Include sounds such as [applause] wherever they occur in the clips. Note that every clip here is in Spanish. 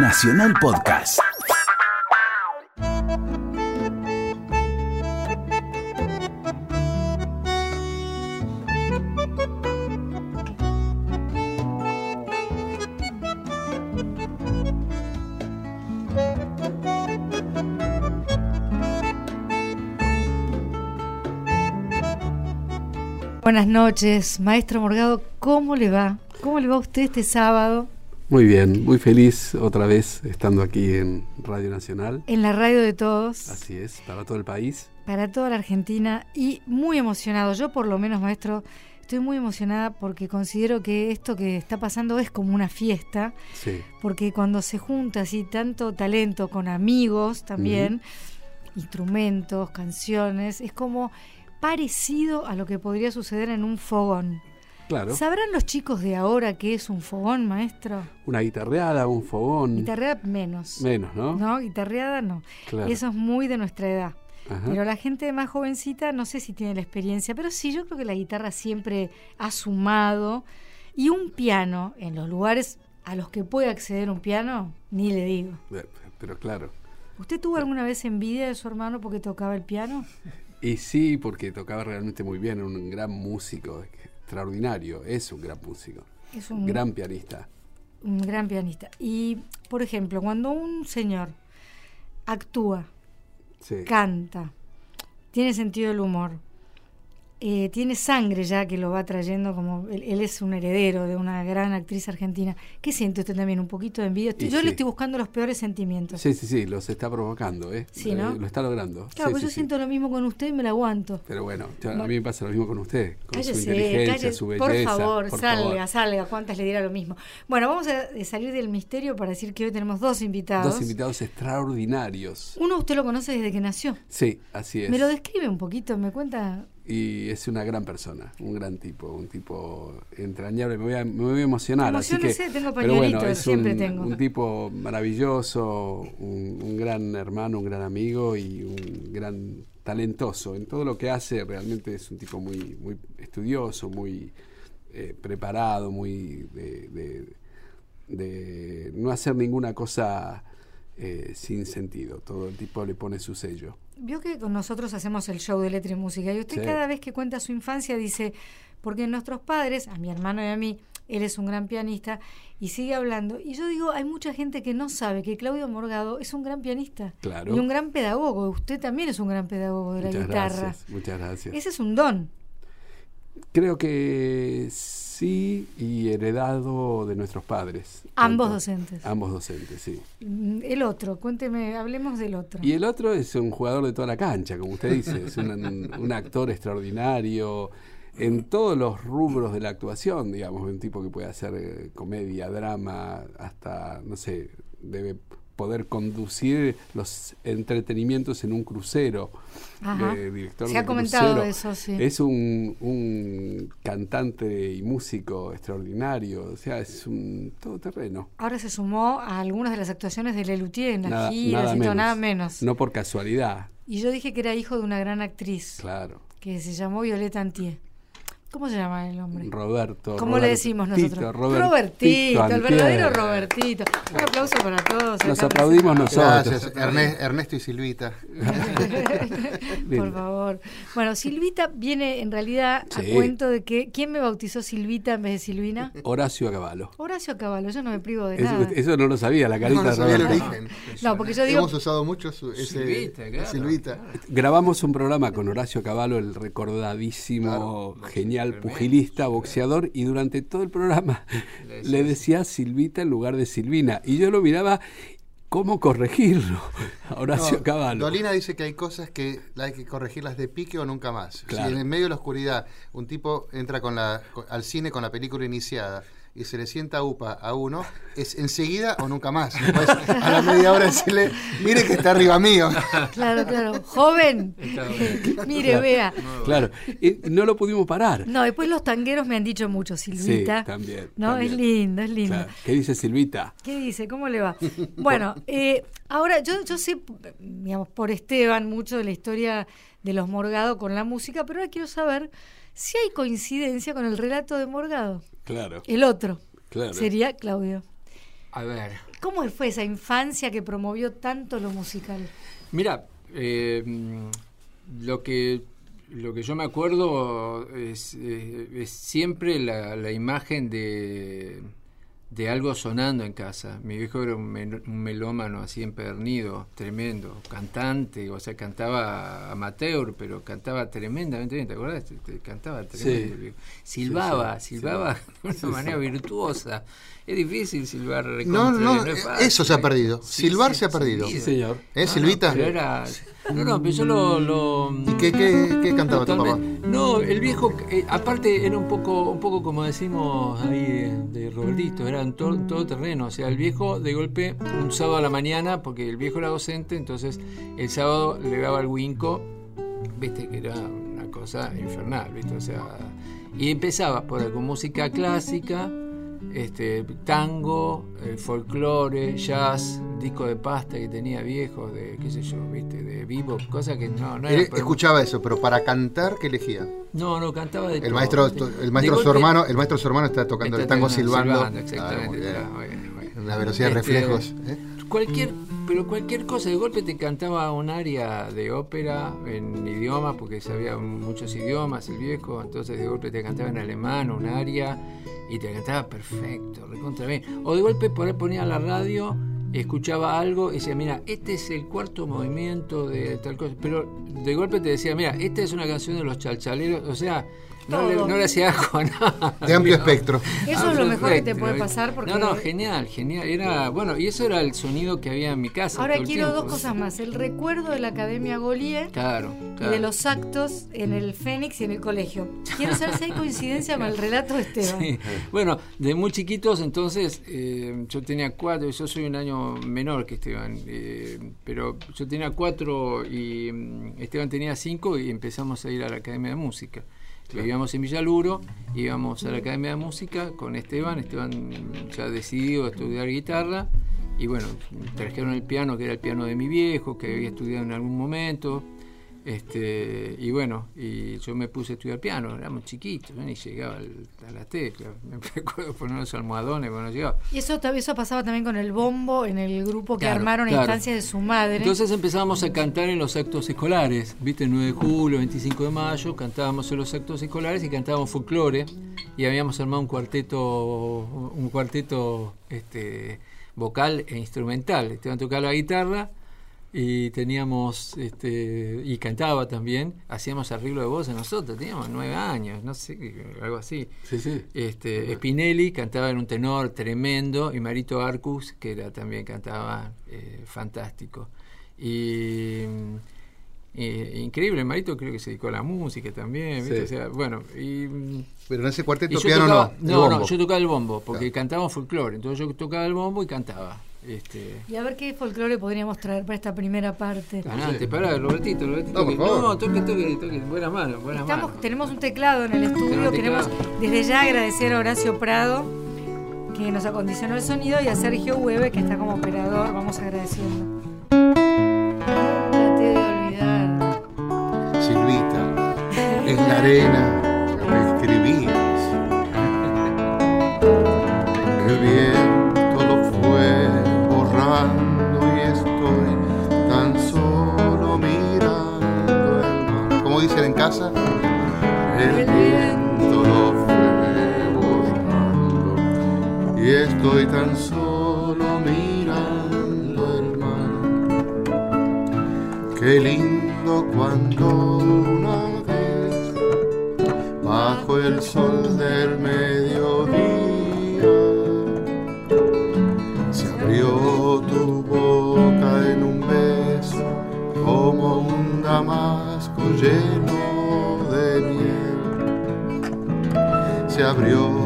Nacional Podcast. Buenas noches, maestro Morgado, ¿cómo le va? ¿Cómo le va a usted este sábado? Muy bien, muy feliz otra vez estando aquí en Radio Nacional. En la radio de todos. Así es, para todo el país. Para toda la Argentina y muy emocionado. Yo por lo menos, maestro, estoy muy emocionada porque considero que esto que está pasando es como una fiesta. Sí. Porque cuando se junta así tanto talento con amigos también, instrumentos, canciones, es como parecido a lo que podría suceder en un fogón. Claro. ¿Sabrán los chicos de ahora qué es un fogón, maestro? Una guitarreada, un fogón. Guitarreada menos. Menos, ¿no? No, guitarreada no. Claro. Eso es muy de nuestra edad. Ajá. Pero la gente más jovencita no sé si tiene la experiencia, pero sí, yo creo que la guitarra siempre ha sumado. Y un piano, en los lugares a los que puede acceder un piano, ni le digo. Eh, Pero claro. ¿Usted tuvo alguna vez envidia de su hermano porque tocaba el piano? Y sí, porque tocaba realmente muy bien, un gran músico, extraordinario, es un gran músico, Es un gran pianista. un gran pianista. Y, por ejemplo, cuando un señor actúa, Sí. canta, tiene sentido del humor, eh, tiene sangre ya que lo va trayendo como él, él es un heredero de una gran actriz argentina. ¿Qué siente usted también? ¿Un poquito de envidia? Yo sí. le estoy buscando los peores sentimientos. Sí, sí, sí, los está provocando, ¿eh? Sí, ¿no? Eh, Lo está logrando. Claro, Sí, pues sí, yo siento lo mismo con usted y me lo aguanto. Pero bueno, yo- a mí me pasa lo mismo con usted, con su Cállese, inteligencia, cállese, su por belleza. favor, por salga, favor. salga. ¿Cuántas le dirá lo mismo? Bueno, vamos a eh, salir del misterio para decir que hoy tenemos dos invitados. Dos invitados extraordinarios. Uno usted lo conoce desde que nació. Sí, así es. ¿Me lo describe un poquito? ¿Me cuenta? Y es una gran persona, un gran tipo, un tipo entrañable. Me voy a, me voy a emocionar. así que, tengo pero bueno, es siempre un, tengo. un tipo maravilloso, un, un gran hermano, un gran amigo y un gran talentoso. En todo lo que hace realmente es un tipo muy, muy estudioso, muy eh, preparado, muy de, de- de no hacer ninguna cosa eh, sin sentido. Todo el tipo le pone su sello. Vio que con nosotros hacemos el show de letra y música y usted Sí. cada vez que cuenta su infancia dice, porque nuestros padres, a mi hermano y a mí, él es un gran pianista y sigue hablando. Y yo digo, hay mucha gente que no sabe que Claudio Morgado es un gran pianista Claro. y un gran pedagogo. Usted también es un gran pedagogo de la Muchas guitarra. gracias. Muchas gracias. Ese es un don. Creo que sí y heredado de nuestros padres. Ambos Tanto- docentes. Ambos docentes, sí. Mm, El otro, cuénteme, hablemos del otro. Y el otro es un jugador de toda la cancha, como usted dice, es un, un actor extraordinario en todos los rubros de la actuación, digamos, un tipo que puede hacer eh, comedia, drama, hasta, no sé, debe poder conducir los entretenimientos en un crucero. Ajá. eh, director Se ha comentado crucero. eso, sí. Es un, un cantante y músico extraordinario, o sea, es un todoterreno. Ahora se sumó a algunas de las actuaciones de Lelutier en las giras nada y todo, nada menos. No por casualidad, Y yo dije que era hijo de una gran actriz claro. que se llamó Violeta Antier. ¿Cómo se llama el hombre? Roberto. ¿Cómo le decimos nosotros? Robertito, Robertito, el verdadero Robertito. Un aplauso para todos. Nos aplaudimos nosotros. Gracias, Erne- Ernesto y Silvita. [laughs] Por favor. Bueno, Silvita viene en realidad a cuento de que. ¿Quién me bautizó Silvita en vez de Silvina? Horacio Caballo. Horacio Caballo, yo no me privo de Eso, nada. eso no lo sabía, la carita No, no de sabía el Roberto. origen. No, porque yo digo. Hemos usado mucho su, ese, Silvita, claro. Silvita. Grabamos un programa con Horacio Caballo, el recordadísimo, genial pugilista, boxeador, y durante todo el programa [laughs] Le decía Silvita en lugar de Silvina. Y yo lo miraba, ¿cómo corregirlo? [laughs] Horacio No, Caballo. Dolina dice que hay cosas que hay que corregirlas de pique o nunca más. Claro. Si en el medio de la oscuridad un tipo entra con la, al cine con la película iniciada y se le sienta upa a uno, es enseguida o nunca más. A la media hora decirle, mire que está arriba mío. Claro, claro. Joven. Mire, vea. Claro, y no lo pudimos parar. No, después los tangueros me han dicho mucho, Silvita. Sí, también, No, también. es lindo, es lindo. Claro. ¿Qué dice Silvita? ¿Qué dice? ¿Cómo le va? Bueno, [laughs] eh, ahora yo, yo sé, digamos, por Esteban, mucho de la historia de los Morgado con la música, pero ahora quiero saber si hay coincidencia con el relato de Morgado. Claro, El otro claro. sería Claudio. A ver. ¿Cómo fue esa infancia que promovió tanto lo musical? Mira, eh, lo que lo que yo me acuerdo es, eh, es siempre la, la imagen de, de algo sonando en casa. Mi viejo era un, mel- un melómano así empedernido, tremendo, cantante, o sea, cantaba amateur, pero cantaba tremendamente bien, ¿te acuerdas? Cantaba tremendo. Sí. Silbaba, Sí, sí, silbaba de una manera virtuosa. Es difícil silbar No, no, es fácil. eso se ha perdido. Silbar se ha perdido. Sí, señor. ¿Eh, No, Silvita? No, pero era, no, no, pero yo lo... lo ¿Y qué, qué, qué cantaba tu papá? No, el viejo, eh, aparte era un poco, un poco como decimos ahí eh, de Robertito, era un todo, todo terreno. O sea, el viejo de golpe, un sábado a la mañana, porque el viejo era docente, entonces el sábado le daba el winco, viste que era una cosa infernal, viste, o sea, y empezaba por con música clásica, este tango, eh, folclore, jazz, disco de pasta que tenía viejos de qué sé yo, viste, de vivo, cosas que no, era escuchaba eso, pero para cantar, ¿qué elegía? no, no, cantaba de El todo, maestro, el maestro su golpe- hermano, el maestro su hermano está tocando el Está tango tocando- silbando. Ah, exactamente, bueno. Una velocidad de Este, reflejos. ¿eh? Cualquier, pero cualquier cosa, de golpe te cantaba un área de ópera en idioma, porque sabía muchos idiomas el viejo, entonces de golpe te cantaba en alemán un área y te cantaba perfecto, recontra bien. O de golpe por ahí ponía la radio, escuchaba algo y decía, mira, este es el cuarto movimiento de tal cosa, pero de golpe te decía, mira, esta es una canción de los chalchaleros, o sea, no le, Todo. [laughs] no le hacía asco a nada. De amplio espectro. Eso es lo mejor que te puede pasar porque... No, no, genial, genial. Era, bueno, y eso era el sonido que había en mi casa. Ahora quiero dos cosas más. El recuerdo de la Academia Golier Claro, y de los actos en el Fénix y en el colegio. Quiero saber si hay coincidencia con el relato de Esteban. Sí. Bueno, de muy chiquitos, entonces, eh, yo tenía cuatro, yo soy un año menor que Esteban, eh, pero yo tenía cuatro y mm, Esteban tenía cinco y empezamos a ir a la Academia de Música. Vivíamos en Villaluro, íbamos a la Academia de Música con Esteban, Esteban ya decidido a estudiar guitarra y bueno, trajeron el piano, que era el piano de mi viejo, que había estudiado en algún momento. Este, y bueno, y yo me puse a estudiar piano, éramos chiquitos, ni llegaba al- a las teclas, [laughs] me recuerdo poner los almohadones cuando llegaba. Y eso, eso pasaba también con el bombo en el grupo que Claro, armaron a claro. de su madre. Entonces empezamos a cantar en los actos escolares, viste, el 9 de julio, 25 de mayo, cantábamos en los actos escolares y cantábamos folclore y habíamos armado un cuarteto, un cuarteto este, vocal e instrumental. Esteban tocaba la guitarra y teníamos, este, y cantaba también, hacíamos arreglo de voces nosotros, teníamos nueve años, no sé, algo así. Sí, sí. Este, Spinelli cantaba en un tenor tremendo y Marito Arcus, que era, también cantaba eh, fantástico. Y eh, increíble, Marito creo que se dedicó a la música también, ¿viste? O sea, bueno, y, Pero en ese cuarteto piano tocaba, no. el no, bombo. no, yo tocaba el bombo, porque Claro. cantábamos folclore, entonces yo tocaba el bombo y cantaba. Este, Y a ver qué folclore podríamos traer para esta primera parte. Adelante, pará, Robertito, Robertito. No, por favor. no, toque, toque, toque, buenas manos, buenas Estamos, tenemos un teclado en el estudio. Tenemos Queremos desde ya agradecer a Horacio Prado, que nos acondicionó el sonido, y a Sergio Hueve, que está como operador. Vamos agradeciendo. Traté de olvidar. Silvita, en la arena El viento lo fue borrando. Y estoy tan solo Se abrió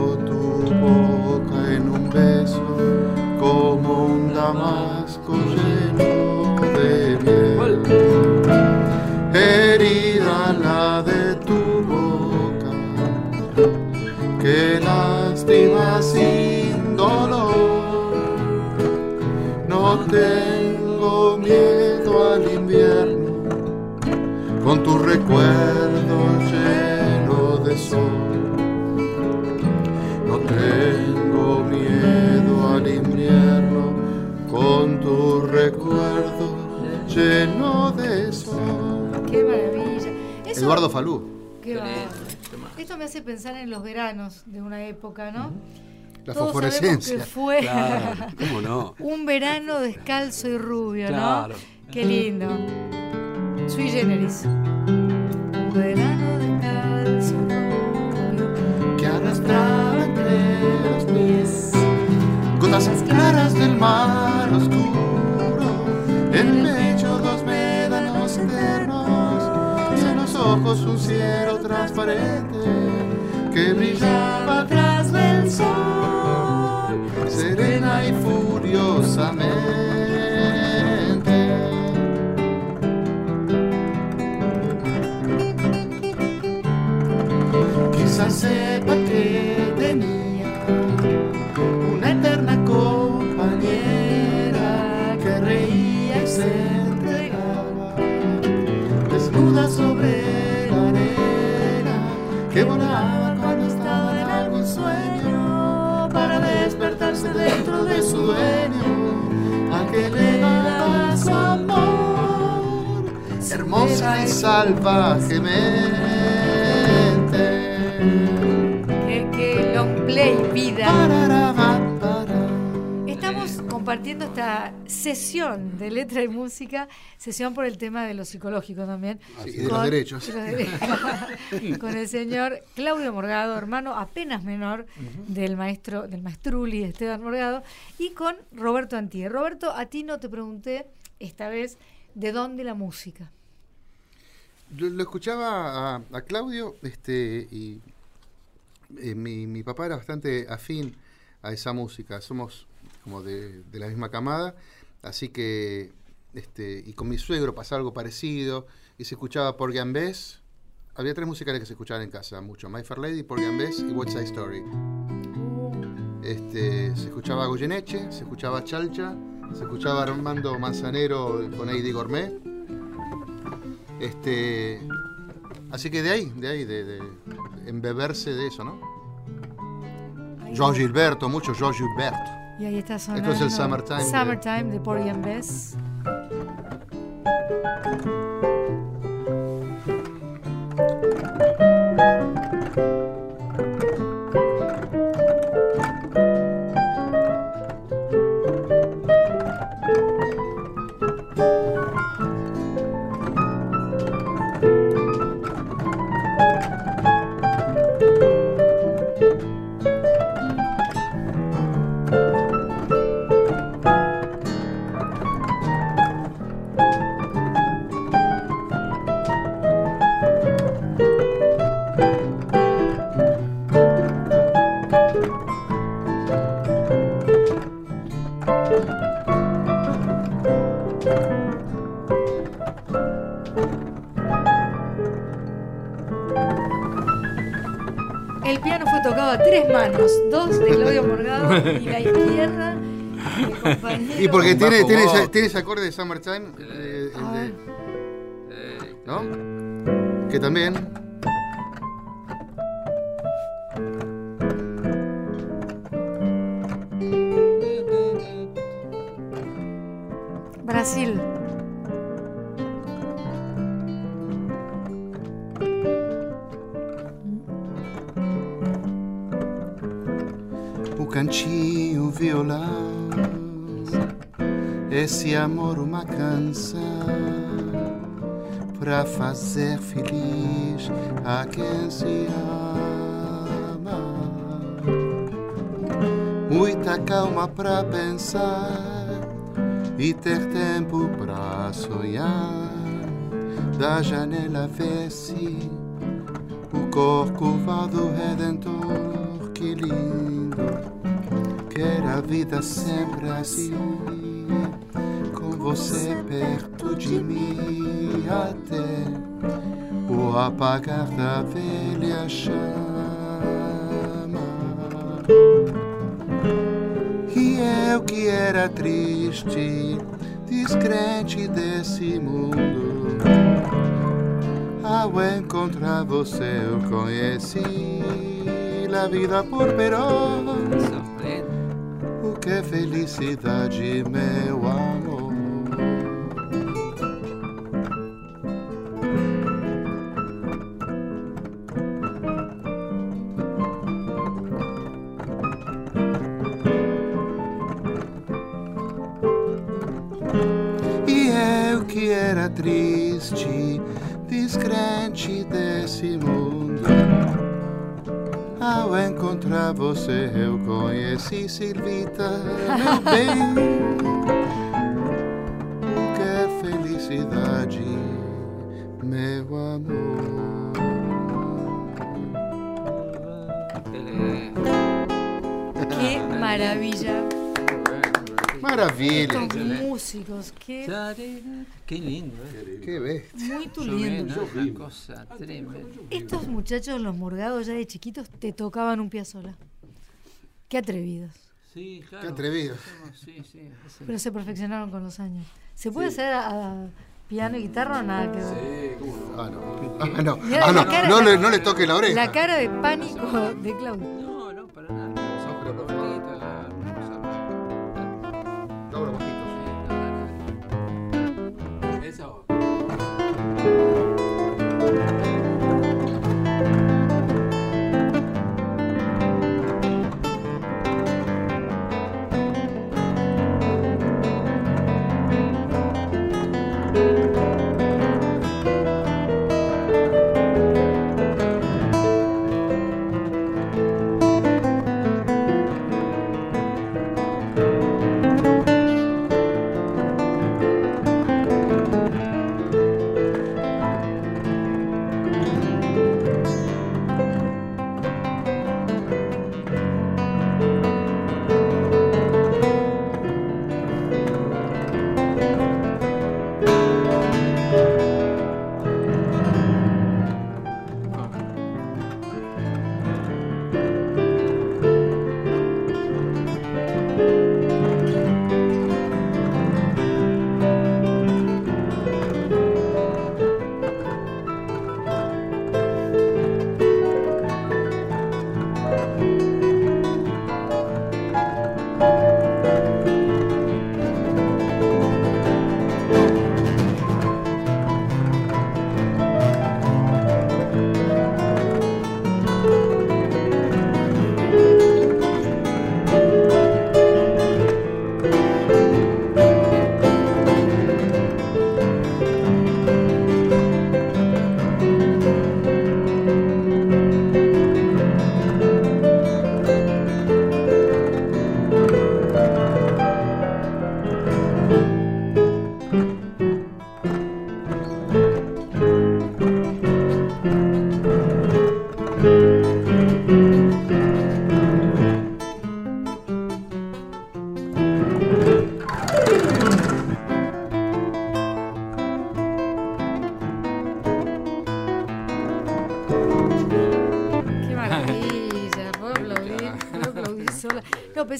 Falú. qué bárbaro. Esto me hace pensar en los veranos de una época, ¿no? La Todos sabemos fosforescencia. que fue Claro, ¿cómo no? [laughs] un verano descalzo y rubio, Claro. ¿no? Qué lindo. Sui generis. Un verano descalzo y rubio. que arrastraba entre los pies gotas claras del mar un cielo transparente que brillaba atrás del sol serena y furiosamente. Quizás sepa dentro de su dueño, a que le daba su amor, hermosa y salvajemente. Qué, qué long play, vida. Compartiendo esta sesión de letra y música, sesión por el tema de lo psicológico también. Sí, y de los derechos. de los derechos. [laughs] con el señor Claudio Morgado, hermano apenas menor del maestro, del maestruli Esteban Morgado, y con Roberto Antía. Roberto, a ti no te pregunté esta vez de dónde la música. Lo, lo escuchaba a, a Claudio este, y eh, mi, mi papá era bastante afín a esa música. Somos como de, de la misma camada, así que, este, y con mi suegro pasaba algo parecido, y se escuchaba por Gambés. Había tres musicales que se escuchaban en casa mucho, My Fair Lady, por Gambés y West Side Story. Este, se escuchaba Goyeneche, se escuchaba Chalcha, se escuchaba Armando Manzanero con Heidi Gourmet. Este, así que de ahí, de ahí, de, de embeberse de eso, ¿no? George. Gilberto, mucho George Gilberto. Y ahí está sonando. Esto es el Summertime de- Summertime de Porgy and Bess. El tiene, tiene, tiene ese acorde de Summertime, eh. Eh, ¿no? Que también. Brasil. Amor, uma canção pra fazer feliz a quem se ama. Muita calma pra pensar e ter tempo pra sonhar. Da janela vê-se o corcovado redentor, que lindo. Quero a vida sempre assim, você perto de mim, até o apagar da velha chama. E eu que era triste, descrente desse mundo. Ao encontrar você eu conheci a vida por Perón. que é felicidade, meu amor. Triste, descrente desse mundo. Ao encontrar você, eu conheci Silvita, meu [laughs] bem. Que felicidade, meu amor. Qué maravilla. Maravilha. Estos músicos, qué Qué lindo, ¿eh? Que bestia. muy vi, lindo. Una cosa tremenda. Estos muchachos, los morgados ya de chiquitos, te tocaban un piazola. Qué atrevidos. Sí, claro. Qué atrevido. Sí, sí. ese- Pero se perfeccionaron con los años. ¿Se puede hacer a, a piano y guitarra o nada que ver? Ah, no. Ah, no. Ah, no. No le, no le toque la oreja. La cara de pánico de Claudio.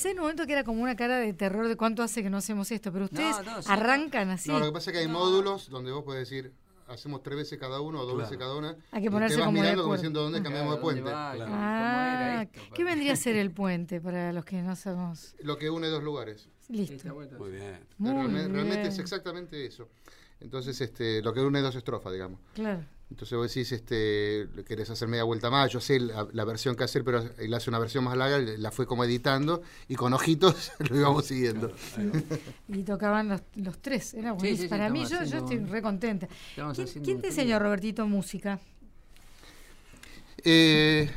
Pensé en un momento que era como una cara de terror de cuánto hace que no hacemos esto, pero ustedes No, no, sí. arrancan así. No, lo que pasa es que hay módulos donde vos podés decir, hacemos tres veces cada uno o dos veces cada una. Hay que y ponerse te vas como de mirando como acuerdo. diciendo dónde cambiamos de Claro, ¿dónde puente. va? Claro. ¿Cómo era Ah, esto? ¿qué vendría a ser el puente para los que no sabemos? Lo que une dos lugares. Listo. Muy bien. Muy realmente, realmente es bien. exactamente eso. Entonces, este, lo que une dos estrofas, digamos. Claro. Entonces vos decís, este, querés hacer media vuelta más, yo sé la, la versión que hacer, pero él hace una versión más larga, la fue como editando y con ojitos [laughs] lo íbamos siguiendo. Y tocaban los, los tres, era buenísimo. sí, sí, Para mí, yo, yo estoy re contenta. ¿Quién, te enseñó, Robertito, música? Eh,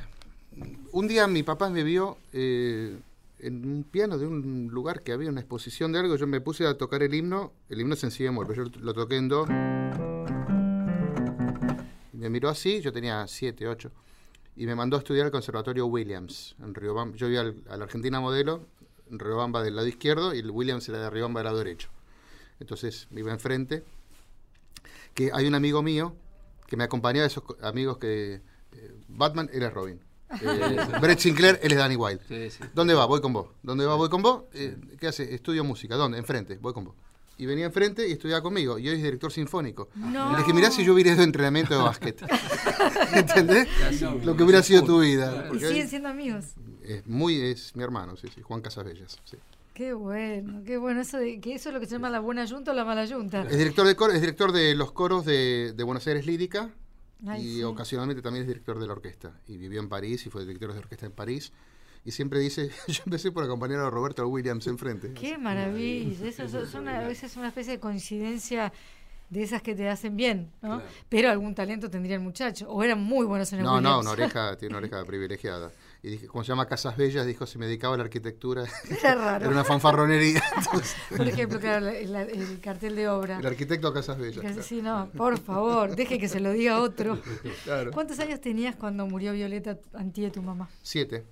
un día mi papá me vio eh, en un piano de un lugar que había una exposición de algo, yo me puse a tocar el himno, el himno es en si bemol, pero yo lo toqué en do. Me miró así, yo tenía 7, 8, y me mandó a estudiar al Conservatorio Williams, en Riobamba. Yo iba al, a la Argentina Modelo, en Riobamba del lado izquierdo, y el Williams era de Riobamba del lado derecho. Entonces me iba enfrente, que hay un amigo mío que me acompañaba, esos co- amigos que... eh, Batman, él es Robin. [laughs] Eh, Brett Sinclair, él es Danny Wilde. Sí, sí. ¿Dónde va? Voy con vos. ¿Dónde va? Voy con vos. Eh, ¿Qué hace? Estudio música. ¿Dónde? Enfrente. Voy con vos. Y venía enfrente y estudiaba conmigo. Y hoy es director sinfónico. No. Y le dije, mirá si yo hubiera ido a entrenamiento de básquet. [laughs] ¿Entendés? Lo que hubiera sido tu vida. Y siguen siendo amigos. es muy, es mi hermano, sí, sí, Juan Casabellas. sí. Qué bueno, qué bueno. Eso de, que eso es lo que se llama la buena yunta o la mala yunta. Es director de coro, es director de los coros de, de Buenos Aires Lírica Ay, y sí. ocasionalmente también es director de la orquesta. Y vivió en París y fue director de orquesta en París. Y siempre dice, [laughs] yo empecé por acompañar a Roberto Williams enfrente. Qué maravilla. Eso, es una, a veces es una especie de coincidencia de esas que te hacen bien, ¿no? Claro. Pero algún talento tendría el muchacho. O eran muy buenos en el No, no, una oreja, [laughs] tiene una oreja privilegiada. Y dije, como se llama Casas Bellas, dijo, si me dedicaba a la arquitectura, Era raro. era una fanfarronería. [laughs] Entonces, Por ejemplo, claro, la- la- el cartel de obra. el arquitecto Casas Bellas. Claro. Sí, no, por favor, deje que se lo diga otro. Claro. ¿Cuántos años tenías cuando murió Violeta Antía, tu mamá? Siete,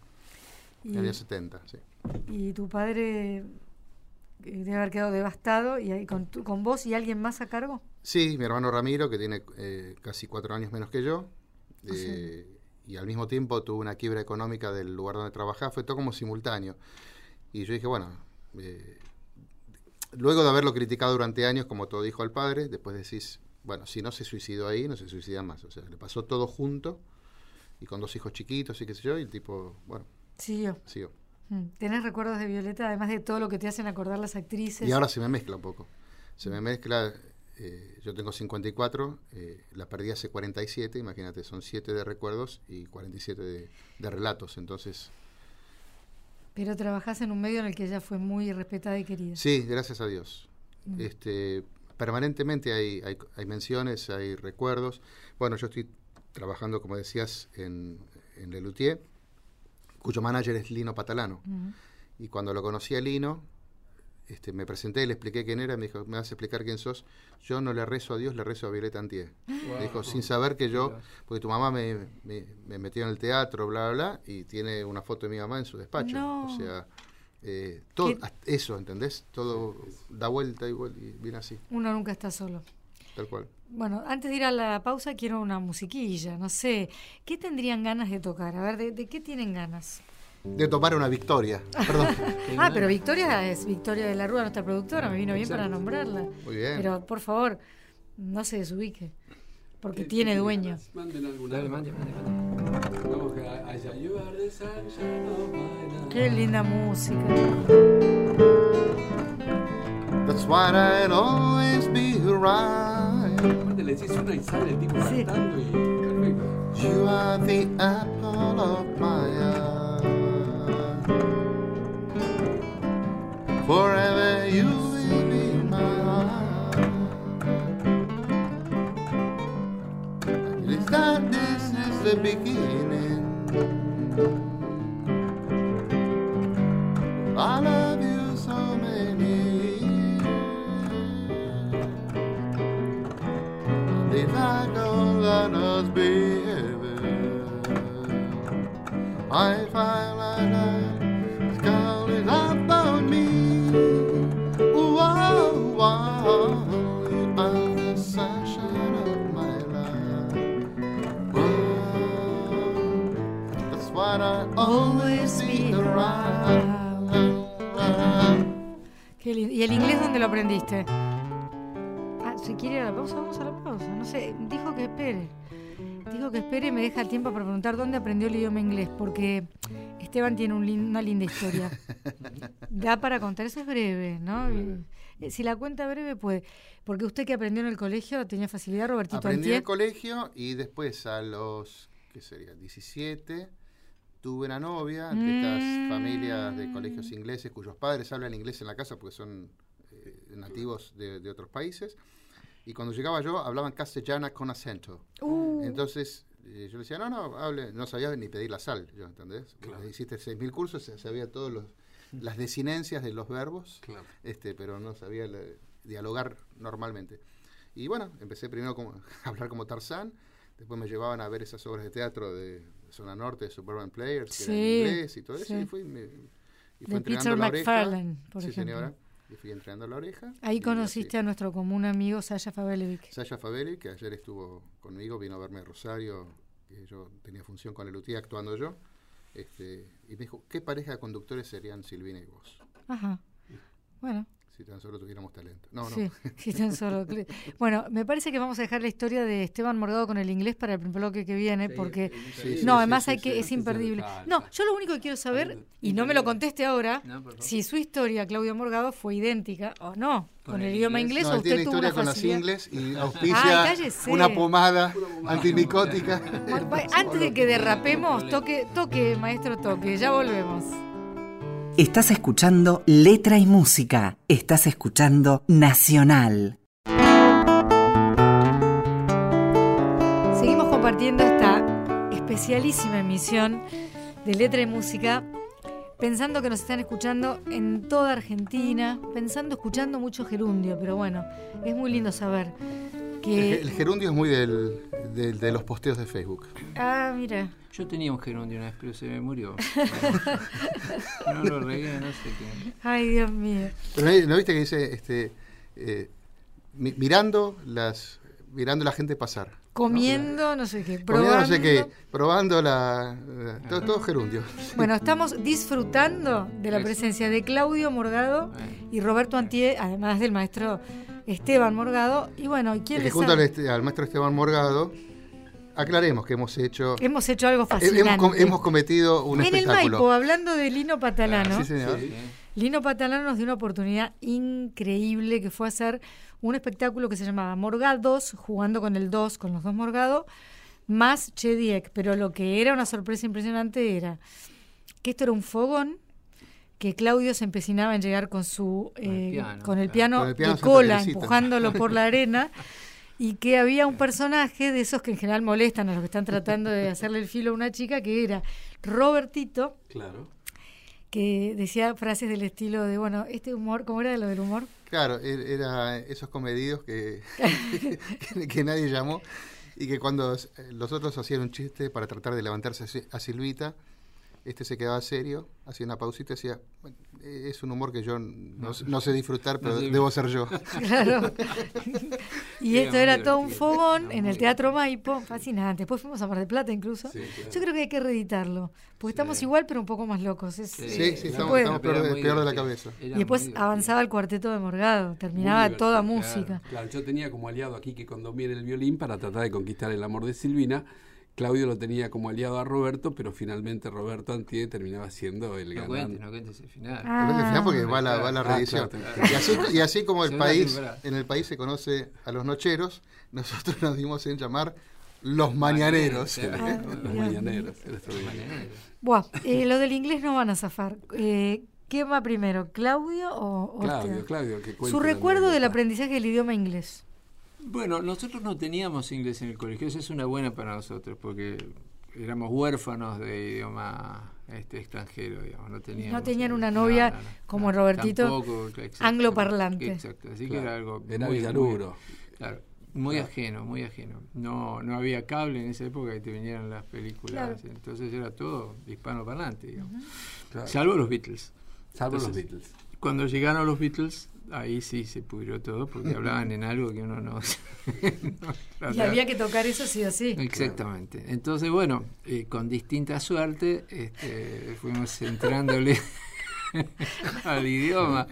en el año 70, sí. y tu padre eh, debe haber quedado devastado y ahí con, tu- con vos y alguien más a cargo. Sí, mi hermano Ramiro, que tiene eh, casi cuatro años menos que yo, Ah, eh, y al mismo tiempo tuvo una quiebra económica del lugar donde trabajaba, fue todo como simultáneo. Y yo dije, bueno, eh, luego de haberlo criticado durante años, como todo dijo al padre, después decís, bueno, si no se suicidó ahí, no se suicida más. O sea, le pasó todo junto, y con dos hijos chiquitos y qué sé yo, y el tipo, bueno, Siguió. siguió. Mm. ¿Tenés recuerdos de Violeta, además de todo lo que te hacen acordar las actrices? Y ahora se me mezcla un poco. Se me mezcla, eh, yo tengo 54, eh, la perdí hace 47, imagínate, son 7 de recuerdos y 47 de, de relatos. Entonces, Pero trabajás en un medio en el que ella fue muy respetada y querida. sí, gracias a Dios. Mm. Este, permanentemente hay, hay, hay menciones, hay recuerdos. Bueno, yo estoy trabajando, como decías, en, en Lelutier, cuyo manager es Lino Patalano. Y cuando lo conocí a Lino, este, me presenté, le expliqué quién era, me dijo, ¿me vas a explicar quién sos? Yo no le rezo a Dios, le rezo a Violeta Antier. Me dijo, sin saber que yo, porque tu mamá me, me- me metió en el teatro, bla, bla, bla, y tiene una foto de mi mamá en su despacho. No. O sea, eh, todo, eso, ¿entendés? Todo da vuelta igual y viene así, Uno nunca está solo. tal cual. Bueno, antes de ir a la pausa quiero una musiquilla, no sé. ¿Qué tendrían ganas de tocar? A ver, ¿de, de qué tienen ganas? De tomar una victoria. Perdón. [laughs] Ah, pero Victoria es Victoria de la Rúa, nuestra productora, me vino bien para nombrarla. Muy bien. Pero por favor, no se desubique, porque ¿Qué- tiene qué dueño. ganas? Manden alguna. Dale, mande, mande, mande. Vamos que haya you are the sunshine of my life. Qué linda música. That's why I'd always be right. Aparte le y sale el tipo Sí. cantando y perfecto. You are the apple of my eye. Forever you will be my heart. It's that this is the beginning. I I find me. Of my life. That's what I always be around. ¿Y el inglés dónde lo aprendiste? Si quiere ir a la pausa, vamos a la pausa. No sé, dijo que espere. Dijo que espere y me deja el tiempo para preguntar dónde aprendió el idioma inglés, porque Esteban tiene un lin- una linda historia. [laughs] Da para contar, eso es breve, ¿no? Eh, Si la cuenta breve, puede. Porque usted que aprendió en el colegio tenía facilidad, Robertito Aprendí en el colegio y después a los, ¿qué sería? 17, tuve una novia de estas Mm. familias de colegios ingleses cuyos padres hablan inglés en la casa porque son eh, nativos de, de otros países. Y cuando llegaba yo, hablaban castellana con acento. Uh, Entonces eh, yo le decía, no, no, hable, no sabía ni pedir la sal, yo, ¿entendés? Porque Hiciste 6.000 cursos, sabía todas las desinencias de los verbos Claro. este, pero no sabía la- dialogar normalmente. Y bueno, empecé primero como, [laughs] a hablar como Tarzán, después me llevaban a ver esas obras de teatro de Zona Norte, de Suburban Players, que Sí, eran en inglés y todo eso, sí. y fui, me- y De fui entrenando Peter. McFarlane, por sí, ejemplo. señora, fui entrenando la oreja. ahí conociste a nuestro común amigo Sasha Fabelevic. Sasha Faveli, que ayer estuvo conmigo, vino a verme a Rosario, que yo tenía función con el UTI actuando yo, este, y me dijo, ¿qué pareja de conductores serían Silvina y vos? Ajá. Bueno, Si tan solo tuviéramos talento. No, no. Sí, si tan solo. [laughs] Bueno, me parece que vamos a dejar la historia de Esteban Morgado con el inglés para el bloque que viene, porque Sí, no, sí, además sí, hay sí, que sí, es imperdible. sí. No, yo lo único que quiero saber y no me lo conteste ahora, No, si su historia Claudio Morgado fue idéntica o no con, el, idioma inglés No, o usted tiene tuvo historia una con las facilidad. ingles y auspicia una pomada antimicótica. Va- Antes de que derrapemos, toque, toque, maestro, toque, ya volvemos. Estás escuchando Letra y Música. Estás escuchando Nacional. Seguimos compartiendo esta especialísima emisión de Letra y Música, pensando que nos están escuchando en toda Argentina, pensando, escuchando mucho gerundio, pero bueno, es muy lindo saber que... el gerundio es muy del, del- de los posteos de Facebook. Ah, mira, Yo tenía un gerundio una vez, pero se me murió. [laughs] no lo regué, no sé qué. ay Dios mío. Pero ¿no ¿no viste que dice este eh, mi- mirando las mirando la gente pasar? Comiendo, no sé qué, Comiendo probando. no sé qué, probando la, la- todo, todo gerundio. [laughs] Bueno, estamos disfrutando de la presencia de Claudio Morgado y Roberto Antier, además del maestro Esteban Morgado. Y bueno, ¿y quién que junto al, este- al maestro Esteban Morgado aclaremos que hemos hecho Hemos hecho algo he- fascinante. hemos, com- hemos cometido un en el espectáculo. Maipo, hablando de Lino Patalano, Sí, señor. Sí. Lino Patalano nos dio una oportunidad increíble que fue hacer un espectáculo que se llamaba Morgados, jugando con el 2, con los dos Morgado, más Chediek. Pero lo que era una sorpresa impresionante era que esto era un fogón que Claudio se empecinaba en llegar con su Con el eh, piano, con el piano Con el piano de cola empujándolo por la arena y que había un personaje de esos que en general molestan a los que están tratando de hacerle el filo a una chica que era Robertito Claro. que decía frases del estilo de, bueno, este humor, ¿cómo era lo del humor? Claro, er- era esos comedidos que, [laughs] [laughs] que, que nadie llamó y que cuando s- los otros hacían un chiste para tratar de levantarse a Silvita, este se quedaba serio, hacía una pausita y decía, "Bueno, eh, es un humor que yo no, sé disfrutar, pero sé. debo ser yo. [laughs] [laughs] Claro. y Era esto era todo un fogón Era en el Teatro Maipo, fascinante. Después fuimos a Mar del Plata incluso. Sí, claro. Yo creo que hay que reeditarlo, porque estamos igual pero un poco más locos. Es- Sí, eh, Sí, estamos, estamos peor, de, peor de la cabeza. Era Y después avanzaba el cuarteto de Morgado, terminaba toda música. Claro, yo tenía como aliado aquí que cuando viene el violín para tratar de conquistar el amor de Silvina. Claudio lo tenía como aliado a Roberto, pero finalmente Roberto Antier terminaba siendo el No ganante. cuentes, no cuentes el final. Ah. Al final porque va la, va la Ah, claro, y, así, y así como el país, en el país se conoce a los nocheros, nosotros nos dimos en llamar los mañaneros. Mañaneros, Ah, Los mañaneros. Buah, eh, lo del inglés no van a zafar. Eh, ¿Quién va primero, Claudio o, o Claudio? Claudio, que cuente Su recuerdo del aprendizaje del idioma inglés. Bueno, nosotros no teníamos inglés en el colegio, eso es una buena para nosotros, porque éramos huérfanos de idioma este, extranjero, digamos, no teníamos. No tenían una no, novia no, no, como no, Robertito, tampoco, exacto, angloparlante. Exacto, así que era algo. Era muy- muy- claro, muy ajeno, muy ajeno. No, no había cable en esa época que te vinieran las películas, Claro. entonces era todo hispanoparlante, digamos. Claro. Salvo los Beatles. Salvo los Beatles. Cuando llegaron los Beatles, ahí sí se pudrió todo, porque [laughs] hablaban en algo que uno no. [laughs] no Y había que tocar eso sí o sí. Exactamente. Entonces, bueno, eh, con distinta suerte este, fuimos entrándole [laughs] al idioma.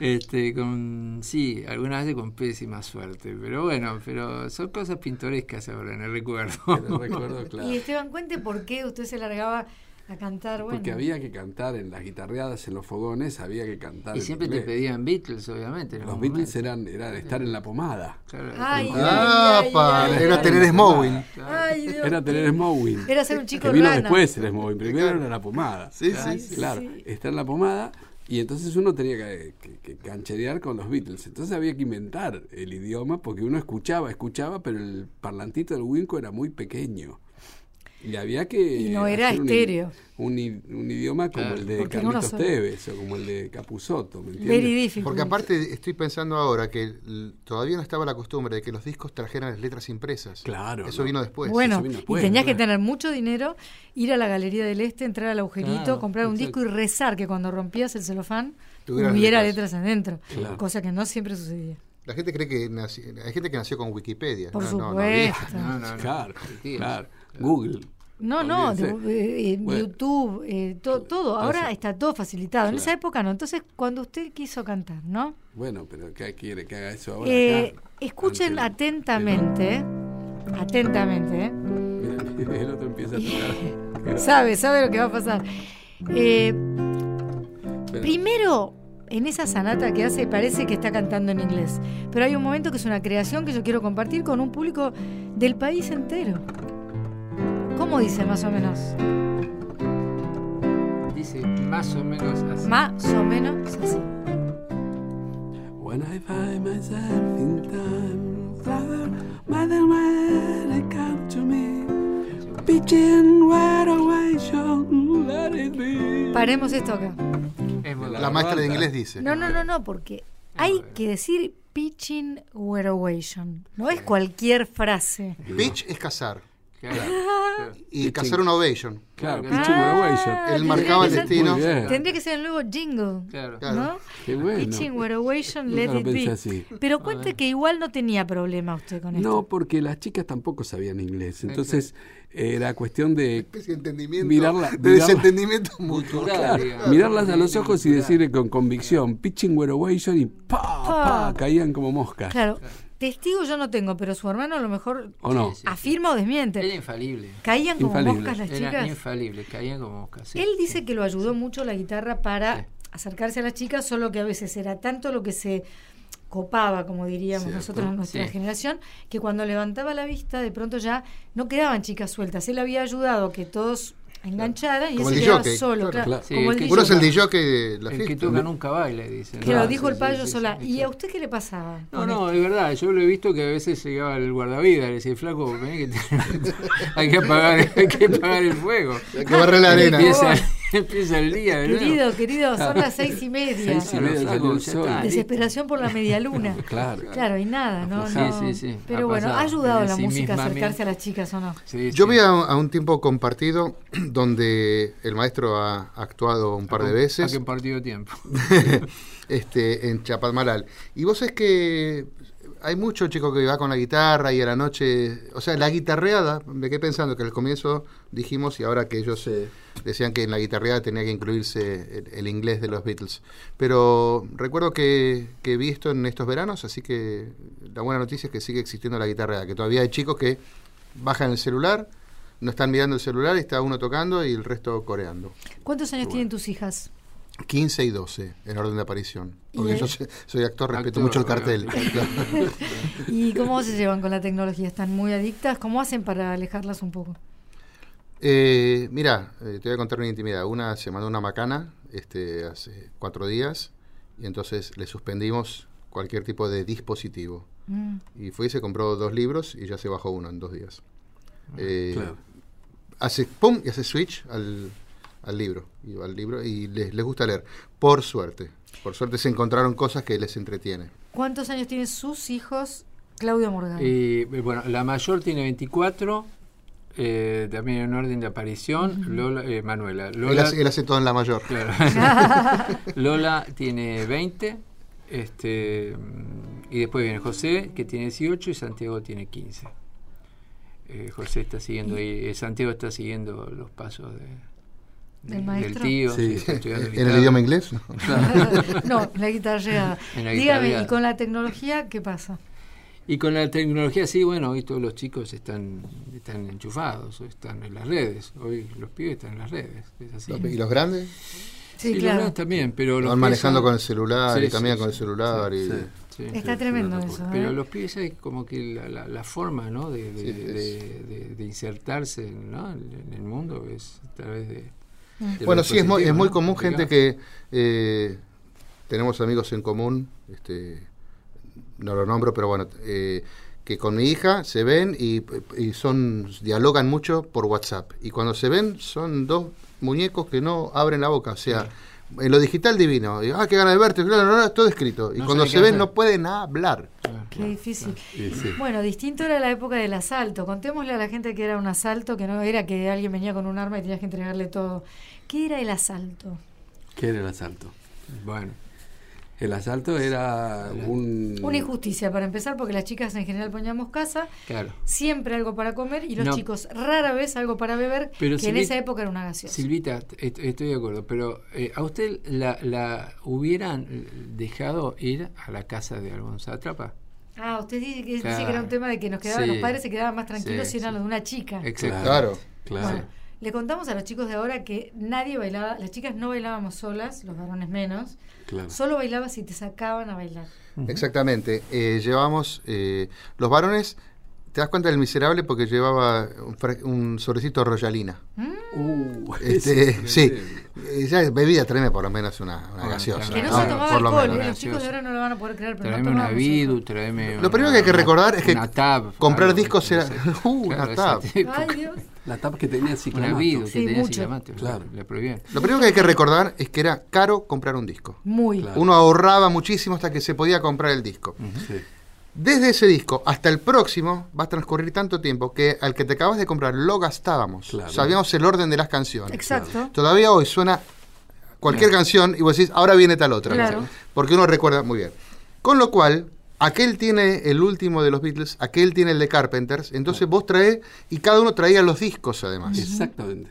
Este, con sí, algunas veces con pésima suerte, pero bueno, pero son cosas pintorescas ahora en el recuerdo. Pero recuerdo, claro. Y Esteban, cuente por qué usted se largaba a cantar. Bueno, Porque había que cantar en las guitarreadas, en los fogones, había que cantar. Y en siempre te pedían Beatles, obviamente. en Los Beatles eran, eran estar en la pomada. Claro, Ay, Ay, ay, era ay. tener Dios Era tener mío. Smowing. Era ser un chico que vino rana. después el Smowing. Primero era la pomada. Sí, Claro. sí, sí. Claro, está en la pomada y entonces uno tenía que, que- que cancherear con los Beatles. Entonces había que inventar el idioma porque uno escuchaba, escuchaba, pero el parlantito del Winco era muy pequeño. Y había que. Y no era un estéreo. Un, un idioma como Claro. el de Carlitos solo. Tevez o como el de Capusotto, ¿me entiendes? Porque aparte estoy pensando ahora que todavía no estaba la costumbre de que los discos trajeran las letras impresas. Claro. Eso ¿no? vino después. bueno, eso vino después, y tenías que tener mucho dinero, ir a la Galería del Este, entrar al agujerito, Claro, comprar un exacto. disco y rezar que cuando rompías el celofán Tuvieras hubiera letras. letras adentro. Claro. Cosa que no siempre sucedía. La gente cree que nació- hay gente que nació con Wikipedia. Por no, no, no supuesto. [laughs] No, no, no. Claro, claro. Google. No, no, de- eh, Bueno. YouTube, eh, to- todo. Ahora está todo facilitado. En esa época no. Entonces, cuando usted quiso cantar, ¿no? Bueno, pero ¿qué quiere que haga eso ahora? Eh, acá? escuchen el- atentamente, atentamente, ¿eh? Mira, [laughs] el otro empieza a tocar. [laughs] sabe, sabe lo que va a pasar. Primero, en esa sanata que hace, parece que está cantando en inglés. Pero hay un momento que es una creación que yo quiero compartir con un público del país entero. ¿Cómo dice más o menos? Dice más o menos así. Más o menos así. When I find myself in time, father, mother, when I come to me, pitching where away let it be. Paremos esto acá. La maestra de inglés dice. No, no, no, no, porque hay que decir pitching werovation. No es cualquier frase. Pitch es cazar. Claro. [laughs] Y cazar una ovation. Claro, Claro. pitching Werovation. Ah, Él marcaba el destino. Tendría que ser el nuevo jingle. Claro. Claro. ¿No? Qué bueno. Pitching werovation, let lo it be. así. Pero cuente que igual no tenía problema usted con esto. No, porque las chicas tampoco sabían inglés. Entonces era cuestión de especie de entendimiento. Mirarla- de mirarla. desentendimiento mutuo. Claro, mirarlas a los ojos y decirle con convicción, pitching werovation y pa, Pa. pa, caían como moscas. Claro, testigo yo no tengo, pero su hermano a lo mejor ¿O no? Sí, sí. afirma o desmiente. Era infalible. Caían como Infalible. moscas las Era chicas. infalible, caían como moscas. sí. Él dice que lo ayudó mucho la guitarra para Sí. acercarse a las chicas, solo que a veces era tanto lo que se copaba, como diríamos Cierto. nosotros en nuestra Sí. generación, que cuando levantaba la vista de pronto ya no quedaban chicas sueltas. Él había ayudado a que todos engancharan y Como él el se quedaba solo. claro. claro, Claro. Sí, como el el. Uno es el DJ de la El que toca nunca baila, dicen. Que lo Sí, dijo el payo sí, sola. sí, ¿Y sí. a usted qué le pasaba? No, no, es verdad, yo lo he visto que a veces llegaba el guardavidas, le decía, flaco, vení que te- [laughs] hay, que apagar, hay que apagar el fuego. Hay que barrer la arena. Empieza, [laughs] empieza el día. nuevo. Querido, querido, son las seis y media. Seis y Claro, media el sol. está. Desesperación por la media luna. [laughs] Claro. Claro, y nada, ¿no? Sí, no. sí, sí, Pero ha bueno. ¿ha ayudado la música a acercarse a las chicas o no? Sí, Yo sí. vi a, a un tiempo compartido [clears throat] donde el maestro ha actuado un par de ¿A veces qué partido tiempo? [laughs] este, en Chapadmalal. Y vos es que hay mucho chico que va con la guitarra y a la noche, o sea, la guitarreada, me quedé pensando que al comienzo dijimos y ahora que ellos eh, decían que en la guitarreada tenía que incluirse el, el inglés de los Beatles. Pero recuerdo que, que vi esto en estos veranos, así que la buena noticia es que sigue existiendo la guitarreada, que todavía hay chicos que bajan el celular, no están mirando el celular y está uno tocando y el resto coreando. ¿Cuántos años tienen tus hijas? 15 y 12 en orden de aparición. ¿Y Porque yo soy, soy actor, respeto Actor, mucho el cartel. [laughs] ¿Y cómo se llevan con la tecnología? ¿Están muy adictas? ¿Cómo hacen para alejarlas un poco? Eh, mira, eh, te voy a contar una intimidad. Una se mandó una macana este, hace cuatro días y entonces le suspendimos cualquier tipo de dispositivo. Mm. Y fue y se compró dos libros y ya se bajó uno en dos días. Eh, Claro. Hace pum y hace switch al, al libro. Y va al libro y les, les gusta leer. Por suerte. Por suerte se encontraron cosas que les entretienen. ¿Cuántos años tienen sus hijos, Claudio Morgado? Y eh, bueno, la mayor tiene 24, eh, también en orden de aparición, Lola, eh, Manuela. Él Lola, hace, él hace todo en la mayor. claro. [laughs] [laughs] Lola tiene 20, este, y después viene José, que tiene 18, y Santiago tiene 15. Eh, José está siguiendo ahí, eh, Santiago está siguiendo los pasos de, de- ¿Del maestro? tío. Sí. sí, está estudiando ¿En el idioma inglés? no, [laughs] la guitarra llegada. En la Dígame. ¿y con la tecnología qué pasa? Y con la tecnología, sí, bueno, hoy todos los chicos están, están enchufados, están en las redes. Hoy los pibes están en las redes. Es así. ¿Y los grandes? Sí, los claro. grandes también, pero los Van manejando son- con el celular Sí, y también sí, con el sí, celular. y, sí. Sí. Está tremendo eso. ¿eh? Pero los pibes hay como que la, la, la forma ¿no? de, de, Sí, de- de- de insertarse ¿no? en, en el mundo es a través de... Mm. Bueno, sí, es muy, es muy ¿no? común gente que eh, tenemos amigos en común, este, no lo nombro, pero bueno, eh, que con mi hija se ven y, y son dialogan mucho por WhatsApp. Y cuando se ven son dos muñecos que no abren la boca, o sea, en lo digital divino. Y, ah, qué ganas de verte, claro, no, no, todo escrito. Y No cuando se ven hacer. no pueden hablar. Qué claro, difícil. Sí. Bueno, distinto era la época del asalto. Contémosle a la gente que era un asalto, que no era que alguien venía con un arma y tenías que entregarle todo. ¿Qué era el asalto? ¿Qué era el asalto? Bueno, El asalto era un... Una injusticia para empezar, porque las chicas en general poníamos casa, Claro. siempre algo para comer y los No. chicos rara vez algo para beber, Pero que en esa época era una gaseosa. Silvita, est- estoy de acuerdo, pero eh, ¿a usted la, la hubieran dejado ir a la casa de algún sátrapa? Ah, usted dice que, dice Claro. que era un tema de que nos quedaban, Sí. los padres se quedaban más tranquilos Sí, si eran sí. los de una chica. Exacto. Claro. Claro. Bueno, le contamos a los chicos de ahora que nadie bailaba, las chicas no bailábamos solas, los varones menos, claro. solo bailabas si te sacaban a bailar. Exactamente. Eh, llevamos. eh, los varones. Te das cuenta del miserable porque llevaba un, un sobrecito de royalina. Uh, [laughs] Este, es sí. Eh, ya bebida, tráeme por lo menos una, una Bueno, gaseosa. Que no, No, se tomaba por lo menos. ¿eh? los chicos de ahora no lo van a poder creer, pero Tráeme no una Vidu, tráeme Lo primero una- que hay que recordar es que una tab. comprar algo, discos era-. [laughs] Uh, una esa tab. Ay, Dios. [laughs] La tapa que tenía Una ciclamato. Vidu que Sí, tenía mucho. ciclamato, Claro. Le prohibían. Lo primero que hay que recordar es que era caro comprar un disco. Muy. Claro. Uno ahorraba muchísimo hasta que se podía comprar el disco. Sí. Desde ese disco hasta el próximo va a transcurrir tanto tiempo que al que te acabas de comprar lo gastábamos. Claro. Sabíamos el orden de las canciones. Exacto. Todavía hoy suena cualquier canción y vos decís, ahora viene tal otra. Claro. Porque uno recuerda muy bien. Con lo cual, aquel tiene el último de los Beatles, aquel tiene el de Carpenters, entonces vos traés y cada uno traía los discos además. Exactamente.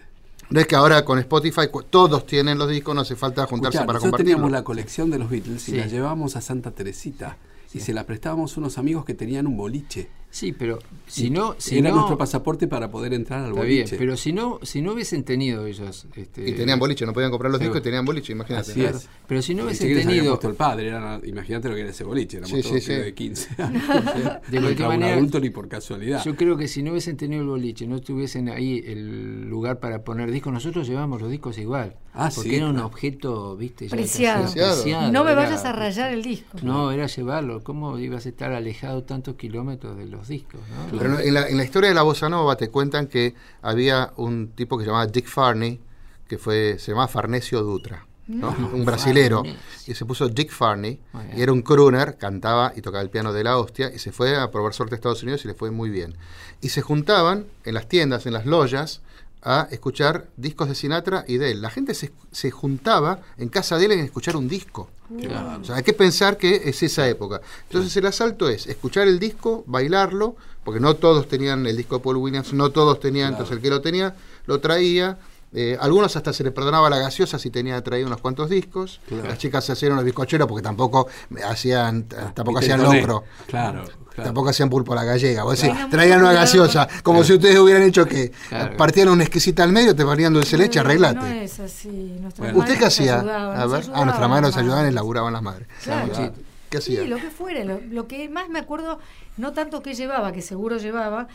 No es que ahora con Spotify todos tienen los discos, no hace falta juntarse Escuchá, para nosotros compartirlos. teníamos la colección de los Beatles y Sí. la llevábamos a Santa Teresita y se la prestábamos a unos amigos que tenían un boliche. Sí, pero si no, si Era no, nuestro pasaporte para poder entrar al está bien, boliche. pero si no, si no hubiesen tenido ellos, este, Y tenían boliche, no podían comprar los discos y tenían boliche, imagínate. Así es. pero si no hubiesen tenido, puesto el padre, era, imagínate lo que era ese boliche, éramos Sí, todos sí, sí. pibes de 15 [laughs] años. de No cualquier un manera, adulto ni por casualidad. yo creo que si no hubiesen tenido el boliche, no tuviesen ahí el lugar para poner discos, nosotros llevábamos los discos igual, Ah, porque sí, era un objeto, viste, ya Preciado. Preciado. No me era- vayas a rayar el disco. No, era llevarlo. ¿Cómo ibas a estar alejado tantos kilómetros de los discos? ¿no? Pero en, la, en la historia de la bossa nova te cuentan que había un tipo que se llamaba Dick Farney, que fue se llamaba Farnesio Dutra, ¿no? un brasilero, y se puso Dick Farney, y era un crooner, cantaba y tocaba el piano de la hostia, y se fue a probar suerte a Estados Unidos y le fue muy bien. Y se juntaban en las tiendas, en las loyas, a escuchar discos de Sinatra y de él. La gente se, se juntaba en casa de él en escuchar un disco. O sea, hay que pensar que es esa época. Entonces el asalto es escuchar el disco, bailarlo, porque no todos tenían el disco de Paul Williams, no todos tenían, entonces el que lo tenía, lo traía. Eh, algunos hasta se le perdonaba la gaseosa si tenía traído unos cuantos discos. Claro. Las chicas se hacían los bizcocheros porque tampoco hacían, tampoco hacían locro. Claro, claro. Tampoco hacían pulpo a la gallega. Vos decís, Claro. traían una gaseosa, como si ustedes hubieran hecho que Claro. partían una exquisita al medio, te ponían dulce leche, arreglate. No es así. nuestras Bueno. ¿Usted qué nos hacía? ayudaban, A ver, a nuestra madre nos las ayudaban y madres. laburaban las madres. Claro. Sí. ¿Qué Sí, hacía? lo que fuera. Lo, lo que más me acuerdo, no tanto que llevaba, que seguro llevaba,